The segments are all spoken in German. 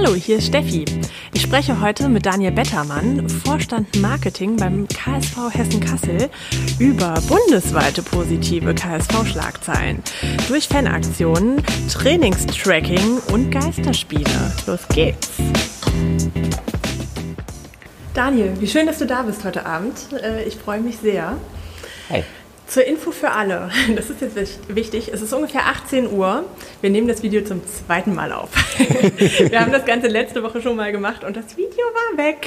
Hallo, hier ist Steffi. Ich spreche heute mit Daniel Bettermann, Vorstand Marketing beim KSV Hessen-Kassel, über bundesweite positive KSV-Schlagzeilen durch Fanaktionen, Trainingstracking und Geisterspiele. Los geht's! Daniel, wie schön, dass du da bist heute Abend. Äh, ich freue mich sehr. Hi. Zur Info für alle, das ist jetzt wichtig, es ist ungefähr 18 Uhr. Wir nehmen das Video zum zweiten Mal auf. Wir haben das Ganze letzte Woche schon mal gemacht und das Video war weg.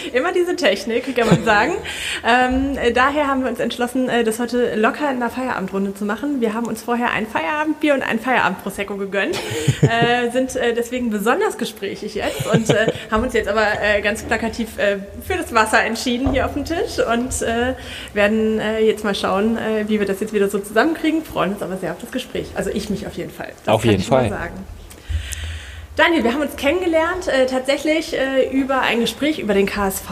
Immer diese Technik, kann man sagen. Ähm, daher haben wir uns entschlossen, äh, das heute locker in einer Feierabendrunde zu machen. Wir haben uns vorher ein Feierabendbier und ein Feierabend-Prosecco gegönnt, äh, sind äh, deswegen besonders gesprächig jetzt und äh, haben uns jetzt aber äh, ganz plakativ für das Wasser entschieden hier auf dem Tisch und werden jetzt mal schauen, äh, wie wir das jetzt wieder so zusammenkriegen. Freuen uns aber sehr auf das Gespräch. Also ich mich auf jeden Fall. Das auf jeden Fall. Daniel, wir haben uns kennengelernt äh, tatsächlich äh, über ein Gespräch über den KSV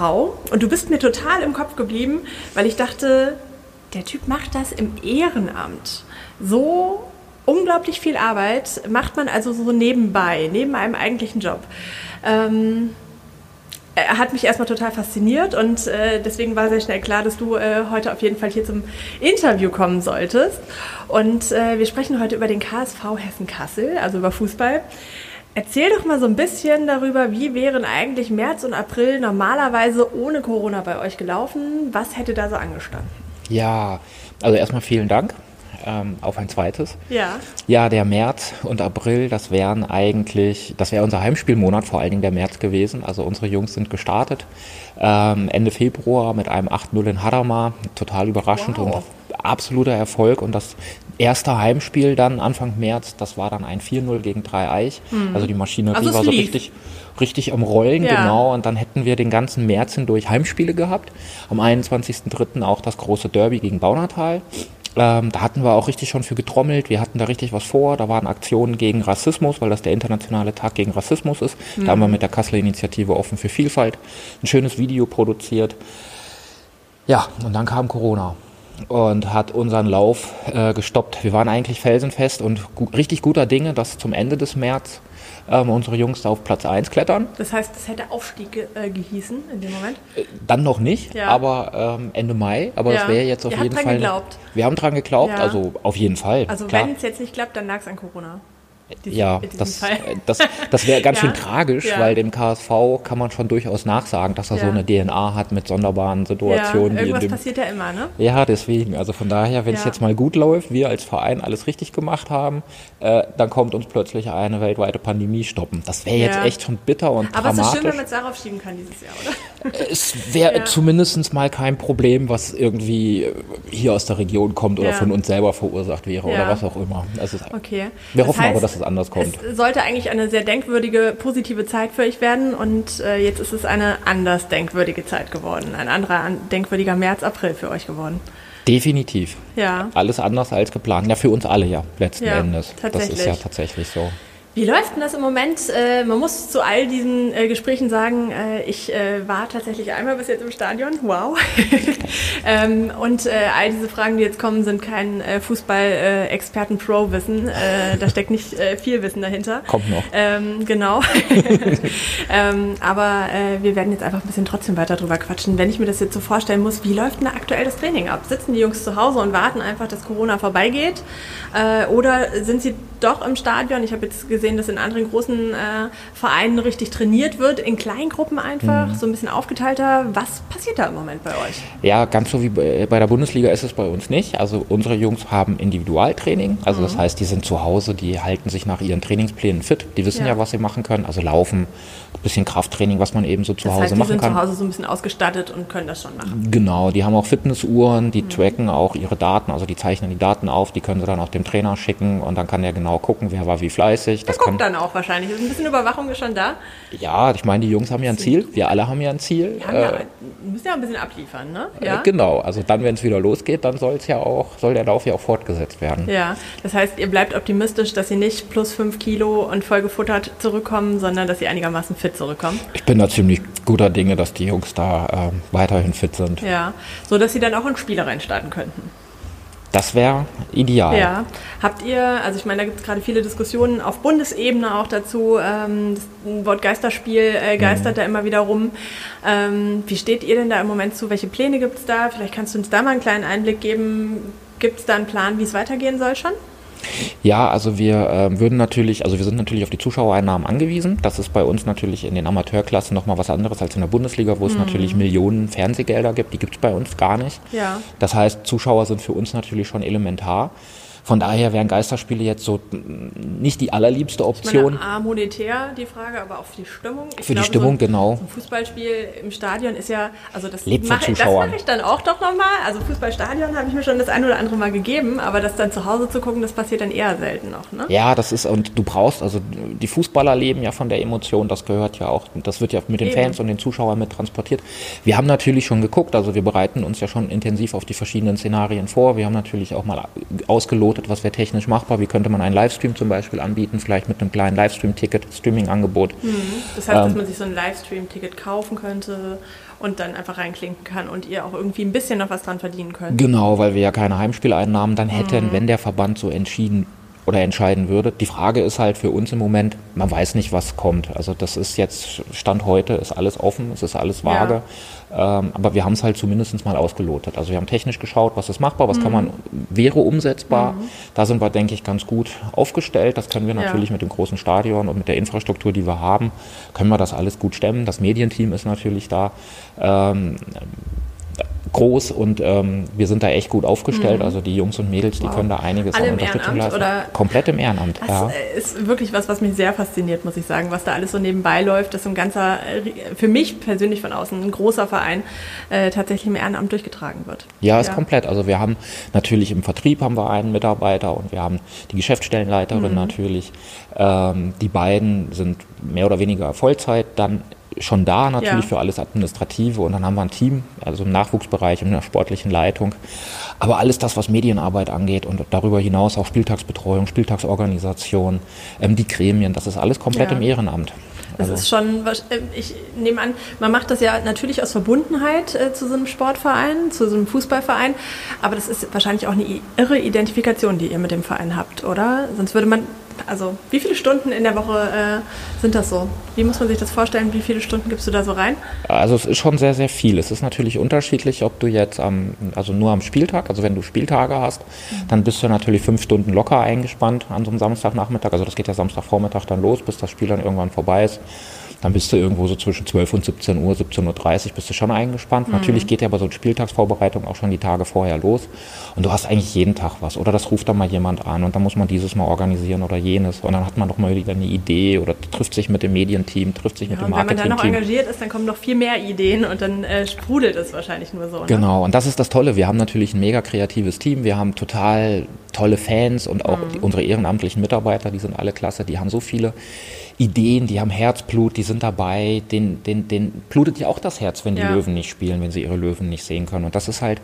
und du bist mir total im Kopf geblieben, weil ich dachte, der Typ macht das im Ehrenamt. So unglaublich viel Arbeit macht man also so nebenbei, neben einem eigentlichen Job. Ähm, er hat mich erstmal total fasziniert und äh, deswegen war sehr schnell klar, dass du äh, heute auf jeden Fall hier zum Interview kommen solltest. Und äh, wir sprechen heute über den KSV Hessen-Kassel, also über Fußball. Erzähl doch mal so ein bisschen darüber, wie wären eigentlich März und April normalerweise ohne Corona bei euch gelaufen? Was hätte da so angestanden? Ja, also erstmal vielen Dank ähm, auf ein zweites. Ja. Ja, der März und April, das wären eigentlich, das wäre unser Heimspielmonat, vor allen Dingen der März gewesen. Also unsere Jungs sind gestartet ähm, Ende Februar mit einem 8-0 in Hadamar. Total überraschend wow. und absoluter Erfolg. Und das erste Heimspiel dann Anfang März, das war dann ein 4-0 gegen Dreieich. Mhm. Also die Maschinerie also war so richtig richtig am Rollen, ja. genau. Und dann hätten wir den ganzen März hindurch Heimspiele gehabt. Am 21.03. auch das große Derby gegen Baunatal. Ähm, da hatten wir auch richtig schon für getrommelt. Wir hatten da richtig was vor. Da waren Aktionen gegen Rassismus, weil das der internationale Tag gegen Rassismus ist. Mhm. Da haben wir mhm. mit der Kasseler Initiative Offen für Vielfalt ein schönes Video produziert. Ja, und dann kam Corona und hat unseren Lauf äh, gestoppt. Wir waren eigentlich felsenfest und gu richtig guter Dinge, dass zum Ende des März ähm, unsere Jungs da auf Platz 1 klettern. Das heißt, das hätte Aufstieg äh, gehießen in dem Moment? Äh, dann noch nicht, ja. aber ähm, Ende Mai. Aber ja. das wäre jetzt auf Ihr jeden Fall. Geglaubt. Wir haben dran geglaubt, ja. also auf jeden Fall. Also wenn es jetzt nicht klappt, dann lag es an Corona. Diesen, ja, das, äh, das, das wäre ganz ja. schön tragisch, ja. weil dem KSV kann man schon durchaus nachsagen, dass er ja. so eine DNA hat mit sonderbaren Situationen. Ja, irgendwas dem, passiert ja immer, ne? Ja, deswegen. Also von daher, wenn es jetzt mal gut läuft, wir als Verein alles richtig gemacht haben, äh, dann kommt uns plötzlich eine weltweite Pandemie stoppen. Das wäre jetzt echt schon bitter und Aber dramatisch. Aber es ist schön, wenn man es darauf schieben kann dieses Jahr, oder? Äh, es wäre zumindest mal kein Problem, was irgendwie hier aus der Region kommt oder von uns selber verursacht wäre oder was auch immer. Also, okay. Wir das hoffen heißt, aber, dass es anders kommt. Es sollte eigentlich eine sehr denkwürdige, positive Zeit für euch werden und äh, jetzt ist es eine anders denkwürdige Zeit geworden. Ein anderer denkwürdiger März, April für euch geworden. Definitiv. Ja. Alles anders als geplant. Ja, für uns alle ja, letzten ja, Endes. Das ist ja tatsächlich so. Wie läuft denn das im Moment? Äh, man muss zu all diesen äh, Gesprächen sagen, äh, ich äh, war tatsächlich einmal bis jetzt im Stadion. Wow. ähm, und äh, all diese Fragen, die jetzt kommen, sind kein äh, Fußball-Experten-Pro-Wissen. da steckt nicht viel Wissen dahinter. Kommt noch. Ähm, genau. ähm, aber wir werden jetzt einfach ein bisschen trotzdem weiter drüber quatschen. Wenn ich mir das jetzt so vorstellen muss, wie läuft denn aktuell das Training ab? Sitzen die Jungs zu Hause und warten einfach, dass Corona vorbeigeht? oder sind sie doch im Stadion? Ich habe jetzt gesehen, gesehen, dass in anderen großen äh, Vereinen richtig trainiert wird, in Kleingruppen einfach, mhm. so ein bisschen aufgeteilter. Was passiert da im Moment bei euch? Ja, ganz so wie bei der Bundesliga ist es bei uns nicht. Also unsere Jungs haben Individualtraining, also mhm. das heißt, die sind zu Hause, die halten sich nach ihren Trainingsplänen fit, die wissen ja, ja was sie machen können, also laufen, ein bisschen Krafttraining, was man eben so zu das Hause heißt, machen kann. Die sind zu Hause so ein bisschen ausgestattet und können das schon machen. Genau, die haben auch Fitnessuhren, die mhm. tracken auch ihre Daten, also die zeichnen die Daten auf, die können sie dann auch dem Trainer schicken und dann kann der genau gucken, wer war wie fleißig. Das guckt dann auch wahrscheinlich. Ein bisschen Überwachung ist schon da. Ja, ich meine, die Jungs haben ja ein Ziel. Wir alle haben ja ein Ziel. Wir ja, äh, müssen ja ein bisschen abliefern, ne? Äh, ja? Äh, genau. Also dann, wenn es wieder losgeht, dann soll es ja auch, soll der Lauf ja auch fortgesetzt werden. Ja, das heißt, ihr bleibt optimistisch, dass sie nicht plus fünf Kilo und voll gefuttert zurückkommen, sondern dass sie einigermaßen fit zurückkommen. Ich bin da ziemlich guter Dinge, dass die Jungs da äh, weiterhin fit sind. Ja, so dass sie dann auch in Spiele reinstarten könnten. Das wäre ideal. Ja. Habt ihr, also ich meine, da gibt es gerade viele Diskussionen auf Bundesebene auch dazu. Ähm, das Wort Geisterspiel äh, geistert mhm. da immer wieder rum. Ähm, wie steht ihr denn da im Moment zu? Welche Pläne gibt es da? Vielleicht kannst du uns da mal einen kleinen Einblick geben. Gibt es da einen Plan, wie es weitergehen soll schon? Ja, also wir äh, würden natürlich, also wir sind natürlich auf die Zuschauereinnahmen angewiesen. Das ist bei uns natürlich in den Amateurklassen nochmal was anderes als in der Bundesliga, wo es mhm. natürlich Millionen Fernsehgelder gibt. Die gibt es bei uns gar nicht. Ja. Das heißt, Zuschauer sind für uns natürlich schon elementar. Von daher wären Geisterspiele jetzt so nicht die allerliebste Option. Ich meine, A, monetär die Frage, aber auch für die Stimmung. Ich für glaube, die Stimmung, so ein, genau. So ein Fußballspiel im Stadion ist ja, also das mache mach ich dann auch doch nochmal. Also Fußballstadion habe ich mir schon das ein oder andere Mal gegeben, aber das dann zu Hause zu gucken, das passiert dann eher selten noch. Ne? Ja, das ist, und du brauchst, also die Fußballer leben ja von der Emotion, das gehört ja auch, das wird ja mit den Eben. Fans und den Zuschauern mit transportiert. Wir haben natürlich schon geguckt, also wir bereiten uns ja schon intensiv auf die verschiedenen Szenarien vor. Wir haben natürlich auch mal ausgelotet, was wäre technisch machbar, wie könnte man einen Livestream zum Beispiel anbieten, vielleicht mit einem kleinen Livestream-Ticket, Streaming-Angebot. Mhm. Das heißt, ähm, dass man sich so ein Livestream-Ticket kaufen könnte und dann einfach reinklinken kann und ihr auch irgendwie ein bisschen noch was dran verdienen könnt. Genau, weil wir ja keine Heimspieleinnahmen dann hätten, mhm. wenn der Verband so entschieden oder entscheiden würde. Die Frage ist halt für uns im Moment, man weiß nicht, was kommt. Also das ist jetzt, Stand heute, ist alles offen, es ist alles vage. Ja. Ähm, aber wir haben es halt zumindest mal ausgelotet. Also wir haben technisch geschaut, was ist machbar, was mhm. kann man, wäre umsetzbar. Mhm. Da sind wir, denke ich, ganz gut aufgestellt. Das können wir natürlich ja. mit dem großen Stadion und mit der Infrastruktur, die wir haben, können wir das alles gut stemmen. Das Medienteam ist natürlich da. Ähm, groß und ähm, wir sind da echt gut aufgestellt. Mhm. Also die Jungs und Mädels, die wow. können da einiges Alle an Unterstützung leisten. Oder Komplett im Ehrenamt. Das ja. ist wirklich was, was mich sehr fasziniert, muss ich sagen, was da alles so nebenbei läuft, dass so ein ganzer, für mich persönlich von außen, ein großer Verein äh, tatsächlich im Ehrenamt durchgetragen wird. Ja, ist ja. komplett. Also wir haben natürlich im Vertrieb haben wir einen Mitarbeiter und wir haben die Geschäftsstellenleiterin mhm. natürlich. Ähm, die beiden sind mehr oder weniger Vollzeit dann schon da natürlich ja. für alles Administrative und dann haben wir ein Team, also im Nachwuchsbereich und in der sportlichen Leitung. Aber alles das, was Medienarbeit angeht und darüber hinaus auch Spieltagsbetreuung, Spieltagsorganisation, ähm, die Gremien, das ist alles komplett ja. im Ehrenamt. Das also. ist schon, äh, ich nehme an, man macht das ja natürlich aus Verbundenheit äh, zu so einem Sportverein, zu so einem Fußballverein, aber das ist wahrscheinlich auch eine irre Identifikation, die ihr mit dem Verein habt, oder? Sonst würde man also wie viele Stunden in der Woche äh, sind das so? Wie muss man sich das vorstellen? Wie viele Stunden gibst du da so rein? Also es ist schon sehr, sehr viel. Es ist natürlich unterschiedlich, ob du jetzt am, also nur am Spieltag, also wenn du Spieltage hast, mhm. dann bist du natürlich fünf Stunden locker eingespannt an so einem Samstagnachmittag. Also das geht ja Samstagvormittag dann los, bis das Spiel dann irgendwann vorbei ist dann bist du irgendwo so zwischen 12 und 17 Uhr, 17.30 Uhr bist du schon eingespannt. Mhm. Natürlich geht ja aber so eine Spieltagsvorbereitung auch schon die Tage vorher los und du hast eigentlich jeden Tag was. Oder das ruft dann mal jemand an und dann muss man dieses mal organisieren oder jenes und dann hat man doch mal wieder eine Idee oder trifft sich mit dem Medienteam, trifft sich ja, mit dem Marketingteam. Wenn man dann noch engagiert ist, dann kommen noch viel mehr Ideen und dann äh, sprudelt es wahrscheinlich nur so. Ne? Genau, und das ist das Tolle. Wir haben natürlich ein mega kreatives Team. Wir haben total tolle Fans und auch mhm. die, unsere ehrenamtlichen Mitarbeiter, die sind alle klasse. Die haben so viele Ideen, die haben Herzblut, die sind dabei, den, den, den blutet ja auch das Herz, wenn die ja. Löwen nicht spielen, wenn sie ihre Löwen nicht sehen können. Und das ist halt,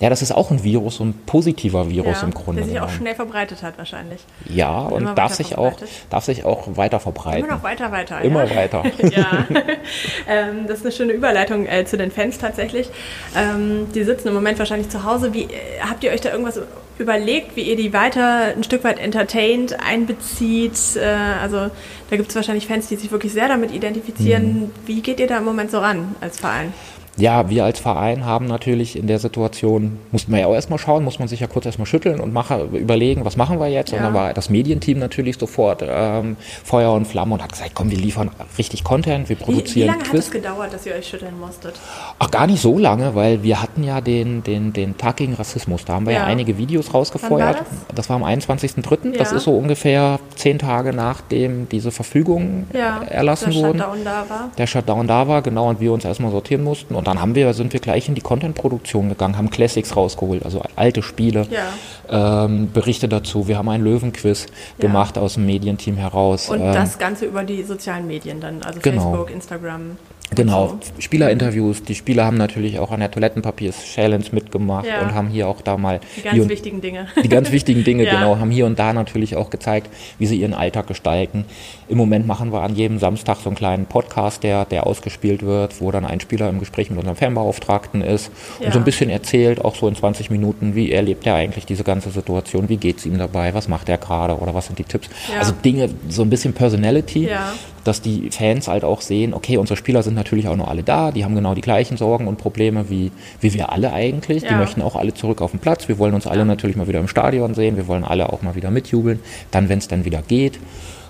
ja, das ist auch ein Virus, so ein positiver Virus ja, im Grunde. Der sich auch schnell verbreitet hat wahrscheinlich. Ja, und, und darf sich, auch, darf sich auch weiter verbreiten. Immer noch weiter, weiter. Immer ja. weiter. ja, ähm, das ist eine schöne Überleitung äh, zu den Fans tatsächlich. Ähm, die sitzen im Moment wahrscheinlich zu Hause. Wie, äh, habt ihr euch da irgendwas überlegt, wie ihr die weiter ein Stück weit entertaint, einbezieht? Äh, also da gibt es wahrscheinlich Fans, die sich wirklich sehr damit identifizieren. Mhm. Wie geht ihr da im Moment so ran als Verein? Ja, wir als Verein haben natürlich in der Situation, mussten wir ja auch erstmal schauen, muss man sich ja kurz erstmal schütteln und mache, überlegen, was machen wir jetzt? Ja. Und dann war das Medienteam natürlich sofort ähm, Feuer und Flamme und hat gesagt, komm, wir liefern richtig Content, wir produzieren Wie, wie lange Quiz. hat es gedauert, dass ihr euch schütteln musstet? Ach, gar nicht so lange, weil wir hatten ja den, den, den Tag gegen Rassismus, da haben wir ja, ja einige Videos rausgefeuert. War das? das? war am 21.03., ja. das ist so ungefähr zehn Tage nachdem diese Verfügung erlassen wurde. Der Shutdown da war. Der Shutdown da war, genau, und wir uns erstmal sortieren mussten und dann haben wir, sind wir gleich in die Content-Produktion gegangen, haben Classics rausgeholt, also alte Spiele, ja. ähm, Berichte dazu. Wir haben einen Löwenquiz ja. gemacht aus dem Medienteam heraus. Und ähm, das Ganze über die sozialen Medien dann, also genau. Facebook, Instagram. Genau, So. Spielerinterviews. Die Spieler haben natürlich auch an der Toilettenpapiers-Challenge mitgemacht Ja. und haben hier auch da mal Die ganz und, wichtigen Dinge. die ganz wichtigen Dinge, Ja. genau, haben hier und da natürlich auch gezeigt, wie sie ihren Alltag gestalten. Im Moment machen wir an jedem Samstag so einen kleinen Podcast, der, der ausgespielt wird, wo dann ein Spieler im Gespräch mit unserem Fanbeauftragten ist und Ja. so ein bisschen erzählt, auch so in 20 Minuten, wie erlebt er eigentlich diese ganze Situation, wie geht es ihm dabei, was macht er gerade oder was sind die Tipps. Also Dinge, so ein bisschen Personality Ja. Dass die Fans halt auch sehen, okay, unsere Spieler sind natürlich auch noch alle da, die haben genau die gleichen Sorgen und Probleme wie, wie wir alle eigentlich. Die Ja. möchten auch alle zurück auf den Platz. Wir wollen uns alle natürlich mal wieder im Stadion sehen, wir wollen alle auch mal wieder mitjubeln, dann, wenn es dann wieder geht.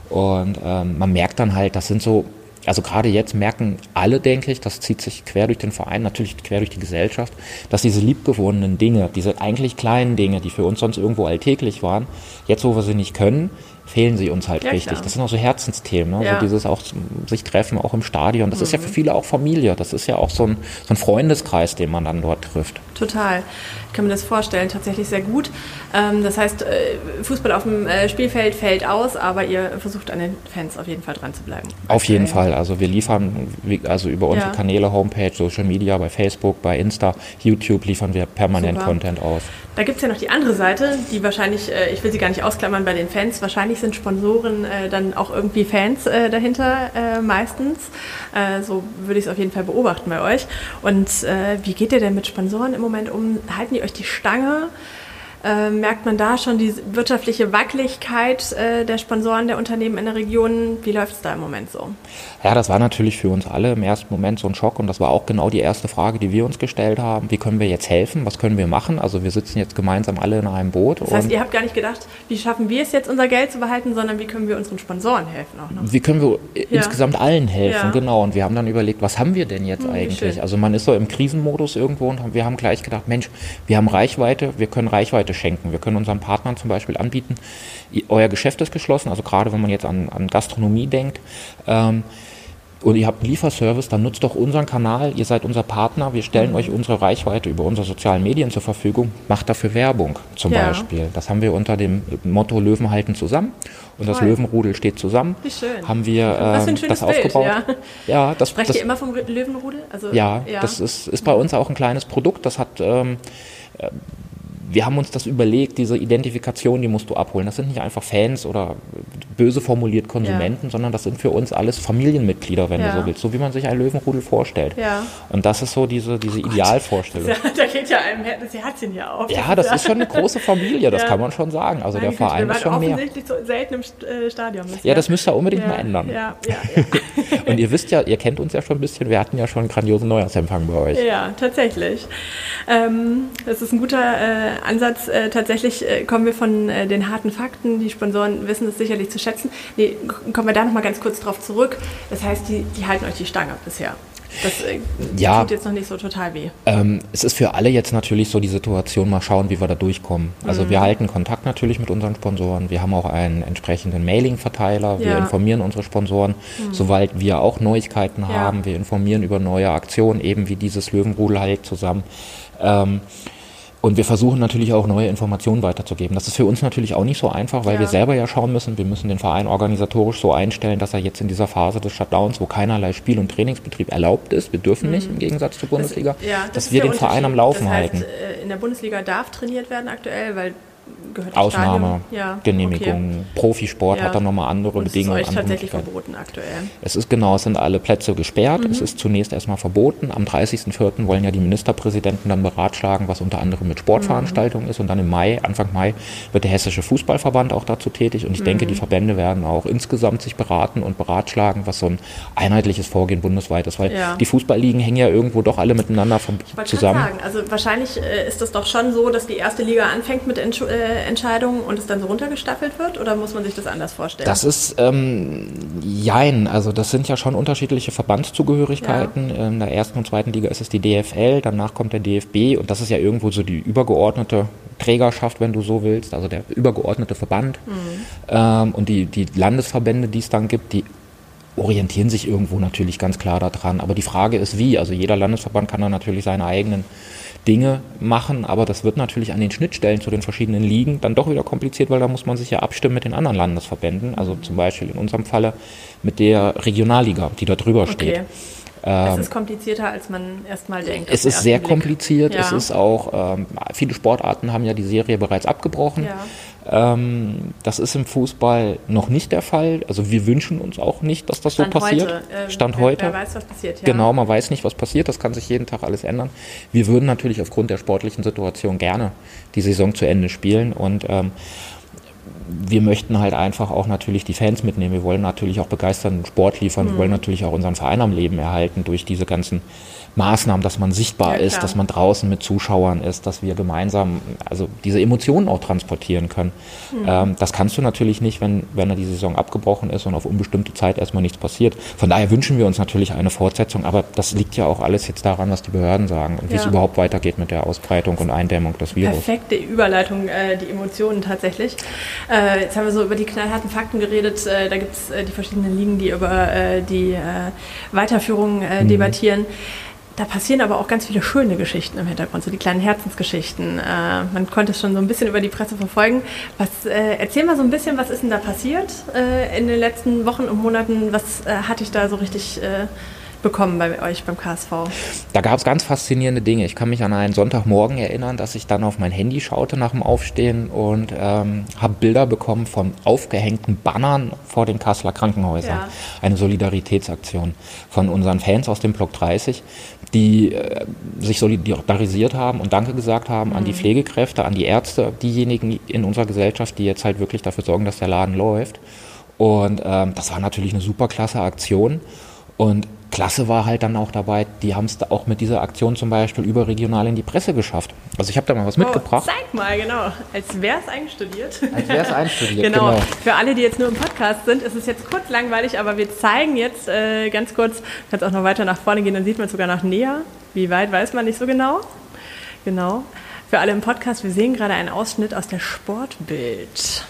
Und ähm, man merkt dann halt, das sind so, also gerade jetzt merken alle, denke ich, das zieht sich quer durch den Verein, natürlich quer durch die Gesellschaft, dass diese liebgewonnenen Dinge, diese eigentlich kleinen Dinge, die für uns sonst irgendwo alltäglich waren, jetzt, wo wir sie nicht können, fehlen sie uns halt Ja, richtig. klar. Das sind auch so Herzensthemen, ne? Ja. Mhm. so dieses auch sich treffen, auch im Stadion. Das ist ja für viele auch Familie. Das ist ja auch so ein, so ein Freundeskreis, den man dann dort trifft. Total. Ich kann mir das vorstellen, tatsächlich sehr gut. Ähm, das heißt, äh, Fußball auf dem äh, Spielfeld fällt aus, aber ihr versucht an den Fans auf jeden Fall dran zu bleiben. Auf jeden Okay. Fall. Also wir liefern, also über unsere Ja. Kanäle, Homepage, Social Media, bei Facebook, bei Insta, YouTube liefern wir permanent Super. Content aus. Da gibt es ja noch die andere Seite, die wahrscheinlich, äh, ich will sie gar nicht ausklammern bei den Fans, wahrscheinlich sind Sponsoren dann auch irgendwie Fans dahinter meistens. So würde ich es auf jeden Fall beobachten bei euch. Und wie geht ihr denn mit Sponsoren im Moment um? Halten die euch die Stange? Äh, merkt man da schon die wirtschaftliche Wackeligkeit äh, der Sponsoren der Unternehmen in der Region? Wie läuft es da im Moment so? Ja, das war natürlich für uns alle im ersten Moment so ein Schock und das war auch genau die erste Frage, die wir uns gestellt haben. Wie können wir jetzt helfen? Was können wir machen? Also wir sitzen jetzt gemeinsam alle in einem Boot Das heißt, ihr habt gar nicht gedacht, wie schaffen wir es jetzt, unser Geld zu behalten, sondern wie können wir unseren Sponsoren helfen auch noch? wie können wir insgesamt allen helfen? Ja. Genau. Und wir haben dann überlegt, was haben wir denn jetzt Hm, eigentlich? Also man ist so im Krisenmodus irgendwo und wir haben gleich gedacht, Mensch, wir haben Reichweite, wir können Reichweite schenken. Wir können unseren Partnern zum Beispiel anbieten, euer Geschäft ist geschlossen, also gerade wenn man jetzt an, an Gastronomie denkt. Ähm, und ihr habt einen Lieferservice, dann nutzt doch unseren Kanal, ihr seid unser Partner, wir stellen euch unsere Reichweite über unsere sozialen Medien zur Verfügung, macht dafür Werbung zum Ja. Beispiel. Das haben wir unter dem Motto Löwen halten zusammen und das Toll. Löwenrudel steht zusammen. Wie schön. Haben wir Was für ein ähm, schönes das Bild, aufgebaut. ja. Ja, das, Sprecht das, ihr immer vom Löwenrudel? Also, ja, das ist, ist bei uns auch ein kleines Produkt. Das hat, ähm, äh, wir haben uns das überlegt, diese Identifikation, die musst du abholen. Das sind nicht einfach Fans oder böse formuliert Konsumenten, sondern das sind für uns alles Familienmitglieder, wenn Ja. du so willst, so wie man sich ein Löwenrudel vorstellt. Ja. Und das ist so diese, diese Idealvorstellung. Ja, da geht ja einem das Herzchen ja auf. Ja, das ist schon eine große Familie, das Ja. kann man schon sagen. Also der Meine Güte, Verein ist schon mehr. offensichtlich so selten im äh, Stadion. bisher. Ja, das müsst ihr unbedingt ja, mal ändern. Ja, ja, ja. Und ihr wisst ja, ihr kennt uns ja schon ein bisschen, wir hatten ja schon einen grandiosen Neujahrsempfang bei euch. Ja, tatsächlich. Ähm, das ist ein guter äh, Ansatz. Äh, tatsächlich äh, kommen wir von äh, den harten Fakten. Die Sponsoren wissen es sicherlich zu schätzen. Nee, kommen wir da noch mal ganz kurz drauf zurück. Das heißt, die, die halten euch die Stange bisher. Das äh, Ja. tut jetzt noch nicht so total weh. Ähm, es ist für alle jetzt natürlich so die Situation, mal schauen, wie wir da durchkommen. Also Mhm. wir halten Kontakt natürlich mit unseren Sponsoren. Wir haben auch einen entsprechenden Mailing-Verteiler. Wir Ja. Mhm. informieren unsere Sponsoren, soweit wir auch Neuigkeiten Ja. haben. Wir informieren über neue Aktionen, eben wie dieses Löwenrudel halt zusammen. Ähm, und wir versuchen natürlich auch neue Informationen weiterzugeben. Das ist für uns natürlich auch nicht so einfach, weil Ja. wir selber ja schauen müssen, wir müssen den Verein organisatorisch so einstellen, dass er jetzt in dieser Phase des Shutdowns, wo keinerlei Spiel- und Trainingsbetrieb erlaubt ist, wir dürfen nicht im Gegensatz zur Bundesliga, Mhm. Ja, das dass wir den Verein am. Laufen das heißt, halten. äh, In der Bundesliga darf trainiert werden aktuell, weil gehört das. Ausnahme, Ja, Genehmigung, okay. Profisport Ja. hat dann nochmal andere Und es ist Bedingungen. euch andere tatsächlich verboten aktuell. Es ist genau, es sind alle Plätze gesperrt. Mhm. Es ist zunächst erstmal verboten. Am 30.04. wollen ja die Ministerpräsidenten dann beratschlagen, was unter anderem mit Sportveranstaltungen ist. Und dann im Mai, Anfang Mai, wird der Hessische Fußballverband auch dazu tätig. Und ich denke, Mhm. die Verbände werden auch insgesamt sich beraten und beratschlagen, was so ein einheitliches Vorgehen bundesweit ist. Weil Ja. die Fußballligen hängen ja irgendwo doch alle miteinander vom, zusammen. sagen, also wahrscheinlich äh, ist es doch schon so, dass die erste Liga anfängt mit Entsch äh, Entscheidungen und es dann so runtergestaffelt wird oder muss man sich das anders vorstellen? Das ist, ähm, jein, also das sind ja schon unterschiedliche Verbandszugehörigkeiten. In der ersten und zweiten Liga ist es die DFL, danach kommt der DFB und das ist ja irgendwo so die übergeordnete Trägerschaft, wenn du so willst, also der übergeordnete Verband. Ähm, und die, die Landesverbände, die es dann gibt, die orientieren sich irgendwo natürlich ganz klar daran. Aber die Frage ist wie. Also jeder Landesverband kann dann natürlich seine eigenen Dinge machen, aber das wird natürlich an den Schnittstellen zu den verschiedenen Ligen dann doch wieder kompliziert, weil da muss man sich ja abstimmen mit den anderen Landesverbänden. Also zum Beispiel in unserem Falle mit der Regionalliga, die da drüber steht. Okay. Ähm, es ist komplizierter, als man erstmal denkt. Es ist sehr Blick. kompliziert. Ja. Es ist auch, ähm, viele Sportarten haben ja die Serie bereits abgebrochen. Ja. Ähm, das ist im Fußball noch nicht der Fall. Also wir wünschen uns auch nicht, dass das Stand so passiert. Heute. Äh, Stand wer, heute. Wer weiß, was passiert. Ja. Genau, man weiß nicht, was passiert. Das kann sich jeden Tag alles ändern. Wir würden natürlich aufgrund der sportlichen Situation gerne die Saison zu Ende spielen und ähm, wir möchten halt einfach auch natürlich die Fans mitnehmen. Wir wollen natürlich auch begeisternden Sport liefern. Mhm. Wir wollen natürlich auch unseren Verein am Leben erhalten durch diese ganzen Maßnahmen, dass man sichtbar ja, ist, dass man draußen mit Zuschauern ist, dass wir gemeinsam also diese Emotionen auch transportieren können. Mhm. Ähm, das kannst du natürlich nicht, wenn, wenn die Saison abgebrochen ist und auf unbestimmte Zeit erstmal nichts passiert. Von daher wünschen wir uns natürlich eine Fortsetzung, aber das liegt ja auch alles jetzt daran, was die Behörden sagen und ja. wie es überhaupt weitergeht mit der Ausbreitung und Eindämmung des Virus. Perfekte Überleitung, äh, die Emotionen tatsächlich. Äh, jetzt haben wir so über die knallharten Fakten geredet. Äh, da gibt es äh, die verschiedenen Ligen, die über äh, die äh, Weiterführung mhm. debattieren. Da passieren aber auch ganz viele schöne Geschichten im Hintergrund, so die kleinen Herzensgeschichten. Äh, man konnte es schon so ein bisschen über die Presse verfolgen. Was, äh, erzähl mal so ein bisschen, was ist denn da passiert äh, in den letzten Wochen und Monaten? Was äh, hatte ich da so richtig äh, bekommen bei euch beim KSV? Da gab es ganz faszinierende Dinge. Ich kann mich an einen Sonntagmorgen erinnern, dass ich dann auf mein Handy schaute nach dem Aufstehen und ähm, habe Bilder bekommen von aufgehängten Bannern vor den Kasseler Krankenhäusern. Ja. Eine Solidaritätsaktion von unseren Fans aus dem Block 30, die äh, sich solidarisiert haben und Danke gesagt haben mhm. an die mhm. Pflegekräfte, an die Ärzte, diejenigen in unserer Gesellschaft, die jetzt halt wirklich dafür sorgen, dass der Laden läuft. Und ähm, das war natürlich eine super klasse Aktion. Und klasse war halt dann auch dabei, die haben es auch mit dieser Aktion zum Beispiel überregional in die Presse geschafft. Also ich habe da mal was oh, mitgebracht. Zeig mal, genau. Als wäre es einstudiert. Als wäre es einstudiert, genau. genau. Für alle, die jetzt nur im Podcast sind, ist es jetzt kurz langweilig, aber wir zeigen jetzt äh, ganz kurz, kannst auch noch weiter nach vorne gehen, dann sieht man es sogar noch näher. Wie weit weiß man nicht so genau. Genau. Für alle im Podcast, wir sehen gerade einen Ausschnitt aus der Sportbild.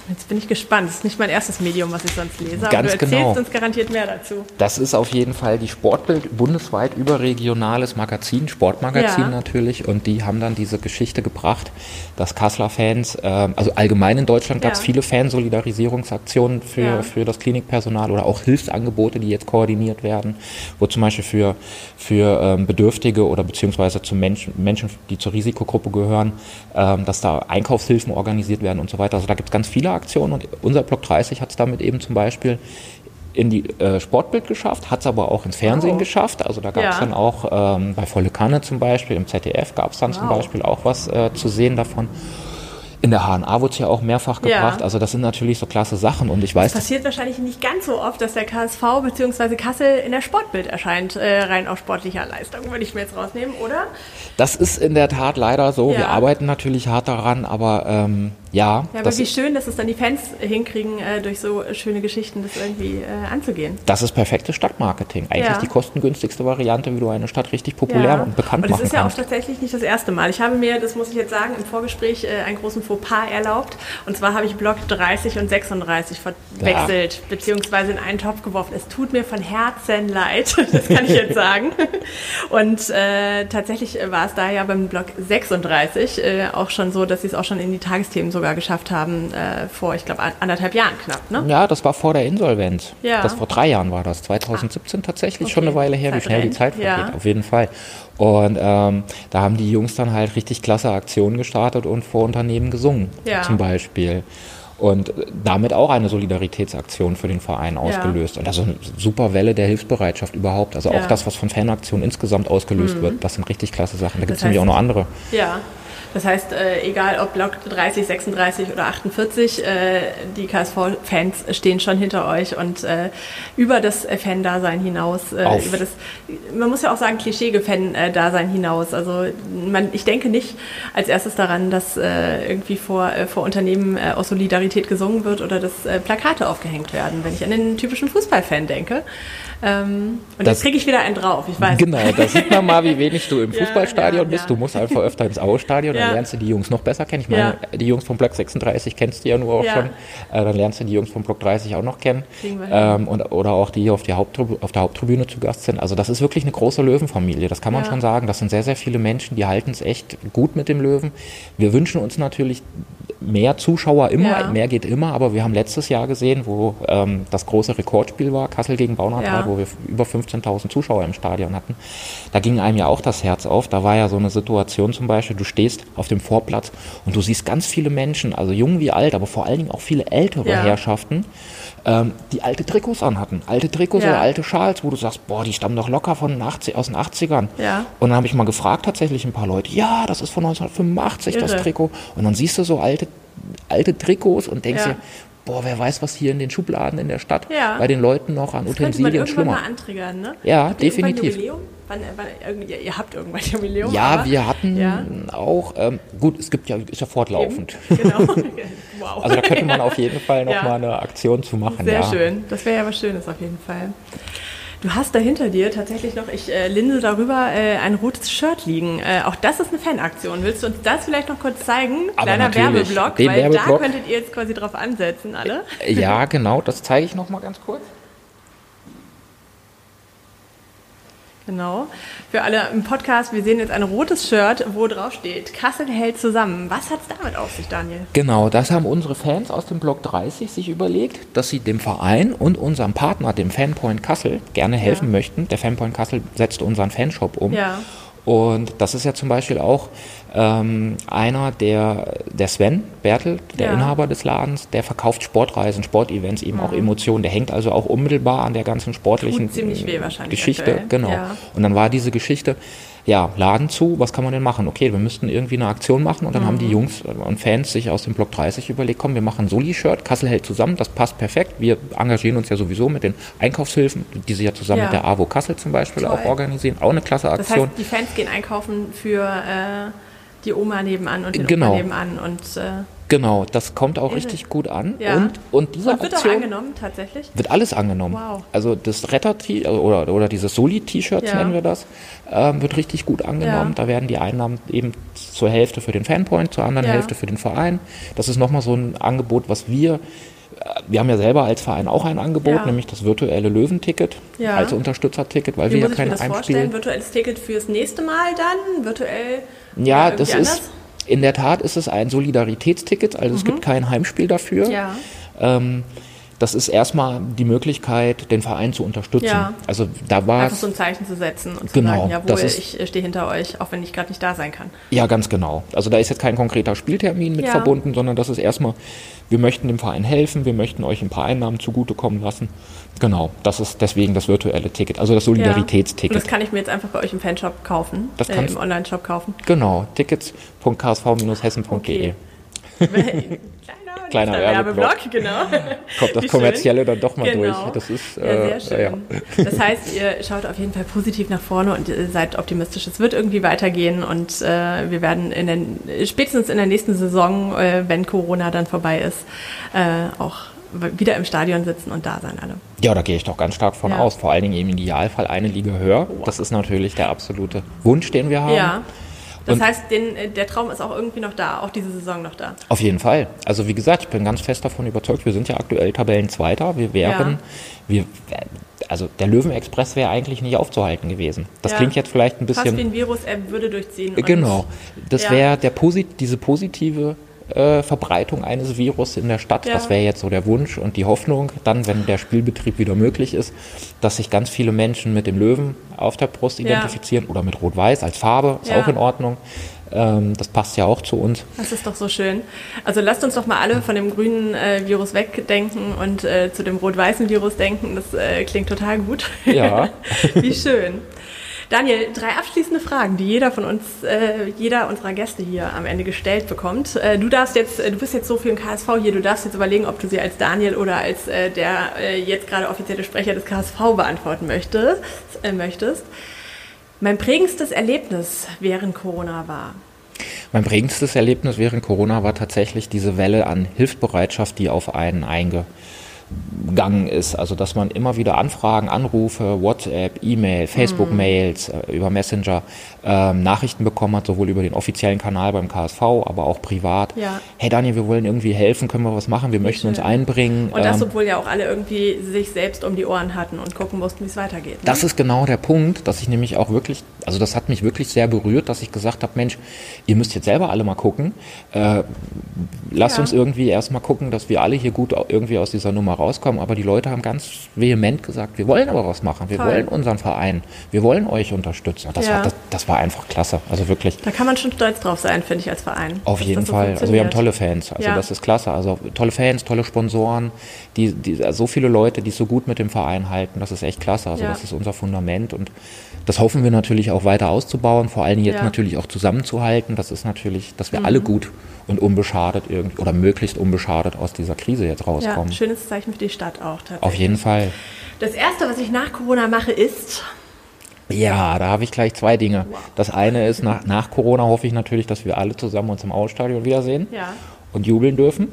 Jetzt bin ich gespannt. Das ist nicht mein erstes Medium, was ich sonst lese, aber Ganz du erzählst genau. uns garantiert mehr dazu. Das ist auf jeden Fall die Sportbild, bundesweit überregionales Magazin, Sportmagazin ja. natürlich. Und die haben dann diese Geschichte gebracht, dass Kasseler Fans, äh, also allgemein in Deutschland gab es ja. viele Fansolidarisierungsaktionen für, ja. für das Klinikpersonal oder auch Hilfsangebote, die jetzt koordiniert werden, wo zum Beispiel für, für ähm, Bedürftige oder beziehungsweise zu Menschen, Menschen, die zur Risikogruppe gehören, ähm, dass da Einkaufshilfen organisiert werden und so weiter. Also da gibt es ganz viele Aktionen und unser Block 30 hat es damit eben zum Beispiel in die äh, Sportbild geschafft, hat es aber auch ins Fernsehen oh. geschafft. Also da gab es ja. dann auch ähm, bei Volle Kanne zum Beispiel, im ZDF gab es dann wow. zum Beispiel auch was äh, zu sehen davon. In der HNA wurde es ja auch mehrfach gebracht. Ja. Also das sind natürlich so klasse Sachen. Und ich weiß. Es passiert wahrscheinlich nicht ganz so oft, dass der KSV bzw. Kassel in der Sportbild erscheint, äh, rein aus sportlicher Leistung, würde ich mir jetzt rausnehmen, oder? Das ist in der Tat leider so. Ja. Wir arbeiten natürlich hart daran, aber ähm, ja. Ja, aber wie schön, dass es dann die Fans hinkriegen, äh, durch so schöne Geschichten das irgendwie äh, anzugehen. Das ist perfektes Stadtmarketing. Eigentlich ja. die kostengünstigste Variante, wie du eine Stadt richtig populär ja. und bekannt und machen kannst. Das ist ja auch tatsächlich nicht das erste Mal. Ich habe mir, das muss ich jetzt sagen, im Vorgespräch äh, einen großen Fauxpas erlaubt. Und zwar habe ich Block 30 und 36 verwechselt, beziehungsweise in einen Topf geworfen. Es tut mir von Herzen leid, das kann ich jetzt sagen. Und äh, tatsächlich war es da ja beim Block 36 äh, auch schon so, dass sie es auch schon in die Tagesthemen so sogar geschafft haben, äh, vor, ich glaube, anderthalb Jahren knapp. Ne? Ja, das war vor der Insolvenz. Ja. Das vor drei Jahren war das, 2017 ah. tatsächlich, okay. schon eine Weile her, Zeit wie schnell rennt. die Zeit vergeht, ja. auf jeden Fall. Und ähm, da haben die Jungs dann halt richtig klasse Aktionen gestartet und vor Unternehmen gesungen, ja. zum Beispiel und damit auch eine Solidaritätsaktion für den Verein ausgelöst. Ja. Und also eine super Welle der Hilfsbereitschaft überhaupt. Also ja. auch das, was von Fanaktionen insgesamt ausgelöst mhm. wird, das sind richtig klasse Sachen. Da gibt es nämlich auch noch andere. Ja, das heißt, äh, egal ob Block 30, 36 oder 48, äh, die KSV-Fans stehen schon hinter euch und äh, über das Fan-Dasein hinaus, äh, über das, man muss ja auch sagen, Klischee-Fan-Dasein hinaus. Also man, ich denke nicht als erstes daran, dass äh, irgendwie vor, äh, vor Unternehmen aus Solidarität gesungen wird oder dass Plakate aufgehängt werden, wenn ich an den typischen Fußballfan denke. Ähm, und das, jetzt kriege ich wieder einen drauf, ich weiß. Genau, da sieht man mal, wie wenig du im Fußballstadion ja, ja, bist. Du musst einfach öfter ins Aue-Stadion, dann lernst du die Jungs noch besser kennen. Ich meine, die Jungs vom Block 36 kennst du ja nur auch schon. Äh, dann lernst du die Jungs vom Block 30 auch noch kennen. Ähm, und, oder auch die, die auf, die auf der Haupttribüne zu Gast sind. Also das ist wirklich eine große Löwenfamilie, das kann man schon sagen. Das sind sehr, sehr viele Menschen, die halten es echt gut mit dem Löwen. Wir wünschen uns natürlich mehr Zuschauer immer, Ja. mehr geht immer, aber wir haben letztes Jahr gesehen, wo ähm, das große Rekordspiel war, Kassel gegen Baunatal, Ja. wo wir über 15.000 Zuschauer im Stadion hatten. Da ging einem ja auch das Herz auf. Da war ja so eine Situation zum Beispiel, du stehst auf dem Vorplatz und du siehst ganz viele Menschen, also jung wie alt, aber vor allen Dingen auch viele ältere Ja. Herrschaften, ähm, die alte Trikots anhatten. Alte Trikots Ja. oder alte Schals, wo du sagst, boah, die stammen doch locker von den 80, aus den 80ern. Ja. Und dann habe ich mal gefragt, tatsächlich ein paar Leute, ja, das ist von 1985 das Irre. Trikot. Und dann siehst du so alte, alte Trikots und denkst Ja. dir, boah, wer weiß, was hier in den Schubladen in der Stadt Ja. bei den Leuten noch an Das Utensilien antriggern, ne? Ja, Habt ihr definitiv. Jubiläum? Wann, wann, irgendwie, ihr habt irgendwann Jubiläum. Ja, aber, wir hatten Ja. auch, ähm, gut, es gibt ja, ist ja fortlaufend. Eben, Genau. wow. Also da könnte man auf jeden Fall noch Ja. mal eine Aktion zu machen. Sehr ja. schön. Das wäre ja was Schönes auf jeden Fall. Du hast da hinter dir tatsächlich noch, ich äh, linse darüber, äh, ein rotes Shirt liegen. Äh, auch das ist eine Fanaktion. Willst du uns das vielleicht noch kurz zeigen? Aber Kleiner. Werbeblock, weil Werbeblock. da könntet ihr jetzt quasi drauf ansetzen, alle. Ja, genau, das zeige ich noch mal ganz kurz. Genau. Für alle im Podcast, wir sehen jetzt ein rotes Shirt, wo drauf steht, Kassel hält zusammen. Was hat es damit auf sich, Daniel? Genau, das haben unsere Fans aus dem Block 30 sich überlegt, dass sie dem Verein und unserem Partner, dem Fanpoint Kassel, gerne helfen möchten. Der Fanpoint Kassel setzt unseren Fanshop um. Ja. Und das ist ja zum Beispiel auch ähm, einer, der, der Sven Bertel, der Ja. Inhaber des Ladens, der verkauft Sportreisen, Sportevents, eben auch Emotionen. Der hängt also auch unmittelbar an der ganzen sportlichen Geschichte. aktuell. Genau. Ja. Und dann war diese Geschichte, ja, Laden zu, was kann man denn machen? Okay, wir müssten irgendwie eine Aktion machen und dann haben die Mhm. Jungs und Fans sich aus dem Block 30 überlegt, komm, wir machen ein Soli-Shirt, Kassel hält zusammen, das passt perfekt. Wir engagieren uns ja sowieso mit den Einkaufshilfen, die sie ja zusammen Ja. mit der AWO Kassel zum Beispiel Toll. auch organisieren. Auch eine klasse Das Aktion. heißt, die Fans gehen einkaufen für äh, die Oma nebenan und den Genau. Opa nebenan und, äh, Genau, das kommt auch richtig gut an. Ja. Und, und diese und wird auch Aktion angenommen tatsächlich. wird alles angenommen. Wow. Also das retter oder, oder dieses Soli-T-Shirts Ja. nennen wir das, ähm, wird richtig gut angenommen. Ja. Da werden die Einnahmen eben zur Hälfte für den Fanpoint, zur anderen. Hälfte für den Verein. Das ist nochmal so ein Angebot, was wir, äh, wir haben ja selber als Verein auch ein Angebot, nämlich das virtuelle Löwenticket als Unterstützerticket, weil Wie wir ja muss ich mir das vorstellen? Virtuelles Ticket fürs nächste Mal dann? Virtuell? Ja, das irgendwie ist, in der Tat ist es ein Solidaritätsticket, also es gibt kein Heimspiel dafür. Mhm. Ja. Ähm, das ist erstmal die Möglichkeit, den Verein zu unterstützen. Ja. Also da war Einfach so ein Zeichen zu setzen und zu Genau, sagen, jawohl, das ist- ich stehe hinter euch, auch wenn ich gerade nicht da sein kann. ja ganz genau. Also da ist jetzt kein konkreter Spieltermin mit Ja. verbunden, sondern das ist erstmal, wir möchten dem Verein helfen, wir möchten euch ein paar Einnahmen zugutekommen lassen. Genau, das ist deswegen das virtuelle Ticket, also das Ja. Und Solidaritätsticket. das kann ich mir jetzt einfach bei euch im Fanshop kaufen, Das äh, kannst- im Online-Shop kaufen. Genau, tickets.ksv-hessen.de. Okay. Kleiner, Werbeblock. genau. Kommt das Wie Kommerzielle dann doch mal Genau. durch. Das ist, Ja, äh, sehr schön. Das heißt, ihr schaut auf jeden Fall positiv nach vorne und seid optimistisch. Es wird irgendwie weitergehen und äh, wir werden in den, spätestens in der nächsten Saison, äh, wenn Corona dann vorbei ist, äh, auch wieder im Stadion sitzen und da sein alle. Ja, da gehe ich doch ganz stark von Ja. aus. Vor allen Dingen im Idealfall eine Liga höher. Das ist natürlich der absolute Wunsch, den wir haben. Ja. Das Und- heißt, den, äh, der Traum ist auch irgendwie noch da, auch diese Saison noch da. Auf jeden Fall. Also wie gesagt, ich bin ganz fest davon überzeugt, wir sind ja aktuell Tabellenzweiter. Wir wären, wir, also der Löwenexpress wäre eigentlich nicht aufzuhalten gewesen. Das Ja. klingt jetzt vielleicht ein Fast bisschen... wie ein Virus, er würde durchziehen. Genau. Das Ja. wäre der posit diese positive äh, Verbreitung eines Virus in der Stadt. Ja. Das wäre jetzt so der Wunsch und die Hoffnung, dann, wenn der Spielbetrieb wieder möglich ist, dass sich ganz viele Menschen mit dem Löwen auf der Brust Ja. identifizieren oder mit Rot-Weiß als Farbe. Ist Ja. auch in Ordnung. Ähm, das passt ja auch zu uns. Das ist doch so schön. Also lasst uns doch mal alle von dem grünen äh, Virus wegdenken und äh, zu dem rot-weißen Virus denken. Das äh, klingt total gut. Ja. Wie schön. Daniel, drei abschließende Fragen, die jeder von uns, äh, jeder unserer Gäste hier am Ende gestellt bekommt. Äh, du darfst jetzt, äh, du bist jetzt so für den KSV hier, du darfst jetzt überlegen, ob du sie als Daniel oder als äh, der äh, jetzt gerade offizielle Sprecher des KSV beantworten möchtest. Äh, möchtest. Mein prägendstes Erlebnis während Corona war. Mein prägendstes Erlebnis während Corona war tatsächlich diese Welle an Hilfsbereitschaft, die auf einen eingegangen ist. Also dass man immer wieder Anfragen, Anrufe, WhatsApp, E-Mail, Facebook-Mails, äh, über Messenger ähm, Nachrichten bekommen hat, sowohl über den offiziellen Kanal beim KSV, aber auch privat. Ja. Hey Daniel, wir wollen irgendwie helfen, können wir was machen, wir möchten uns einbringen. Und das, Ähm, obwohl ja auch alle irgendwie sich selbst um die Ohren hatten und gucken mussten, wie es weitergeht. Ne? Das ist genau der Punkt, dass ich nämlich auch wirklich Also das hat mich wirklich sehr berührt, dass ich gesagt habe, Mensch, ihr müsst jetzt selber alle mal gucken. Äh, lasst ja. uns irgendwie erstmal gucken, dass wir alle hier gut irgendwie aus dieser Nummer rauskommen. Aber die Leute haben ganz vehement gesagt, wir wollen aber was machen. Wir Toll. wollen unseren Verein. Wir wollen euch unterstützen. Das, ja. war, das, das, war einfach klasse. Also wirklich. Da kann man schon stolz drauf sein, finde ich, als Verein. Auf jeden so Fall. Also wir haben tolle Fans. Also ja. das ist klasse. Also tolle Fans, tolle Sponsoren, die, die, so viele Leute, die es so gut mit dem Verein halten. Das ist echt klasse. Also das ist unser Fundament und das hoffen wir natürlich auch weiter auszubauen, vor allem jetzt ja. natürlich auch zusammenzuhalten. Das ist natürlich, dass wir mhm. alle gut und unbeschadet irgendwie oder möglichst unbeschadet aus dieser Krise jetzt rauskommen. Ja, schönes Zeichen für die Stadt auch. Auf jeden Fall. Das erste, was ich nach Corona mache, ist ja, da habe ich gleich zwei Dinge. Das eine ist, nach, nach Corona hoffe ich natürlich, dass wir alle zusammen uns im Ausstadion wiedersehen ja. und jubeln dürfen.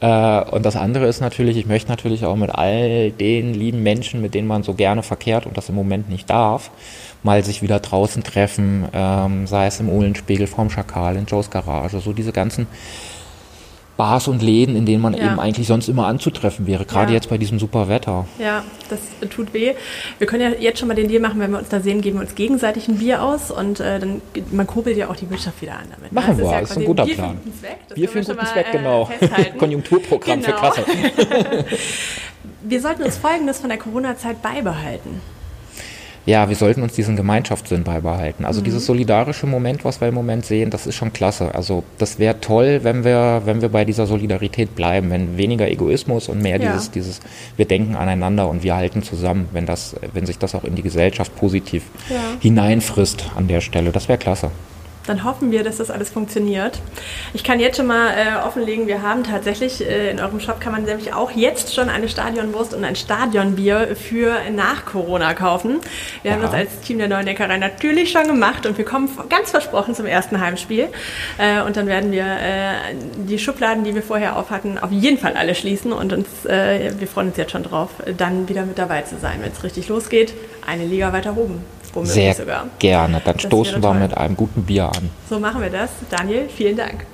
Äh, und das andere ist natürlich, ich möchte natürlich auch mit all den lieben Menschen, mit denen man so gerne verkehrt und das im Moment nicht darf, mal sich wieder draußen treffen, ähm, sei es im Uhlenspiegel, vorm Schakal, in Joes Garage, so diese ganzen Bars und Läden, in denen man ja. eben eigentlich sonst immer anzutreffen wäre, gerade ja. jetzt bei diesem super Wetter. Ja, das tut weh. Wir können ja jetzt schon mal den Deal machen, wenn wir uns da sehen, geben wir uns gegenseitig ein Bier aus und äh, dann man kurbelt ja auch die Wirtschaft wieder an damit. Ne? Machen wir, das ist, ja ein guter Bier Plan. Für Zweck. Das Bier für einen guten Zweck, genau. Äh, Konjunkturprogramm genau. für Klasse. wir sollten uns Folgendes von der Corona-Zeit beibehalten ja, wir sollten uns diesen Gemeinschaftssinn beibehalten. Also mhm. dieses solidarische Moment, was wir im Moment sehen, das ist schon klasse. Also das wäre toll, wenn wir, wenn wir bei dieser Solidarität bleiben, wenn weniger Egoismus und mehr ja. dieses, dieses, wir denken aneinander und wir halten zusammen, wenn das, wenn sich das auch in die Gesellschaft positiv ja. hineinfrisst an der Stelle. Das wäre klasse dann hoffen wir, dass das alles funktioniert. Ich kann jetzt schon mal äh, offenlegen, wir haben tatsächlich äh, in eurem Shop kann man nämlich auch jetzt schon eine Stadionwurst und ein Stadionbier für nach Corona kaufen. Wir ja. haben das als Team der Neuen Neckerei natürlich schon gemacht und wir kommen ganz versprochen zum ersten Heimspiel. Äh, und dann werden wir äh, die Schubladen, die wir vorher auf hatten, auf jeden Fall alle schließen und uns, äh, wir freuen uns jetzt schon drauf, dann wieder mit dabei zu sein, wenn es richtig losgeht. Eine Liga weiter oben Sehr sogar. Gerne. Dann das stoßen wir mit einem guten Bier an. So machen wir das. Daniel, vielen Dank.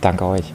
Danke euch.